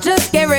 Just get ready.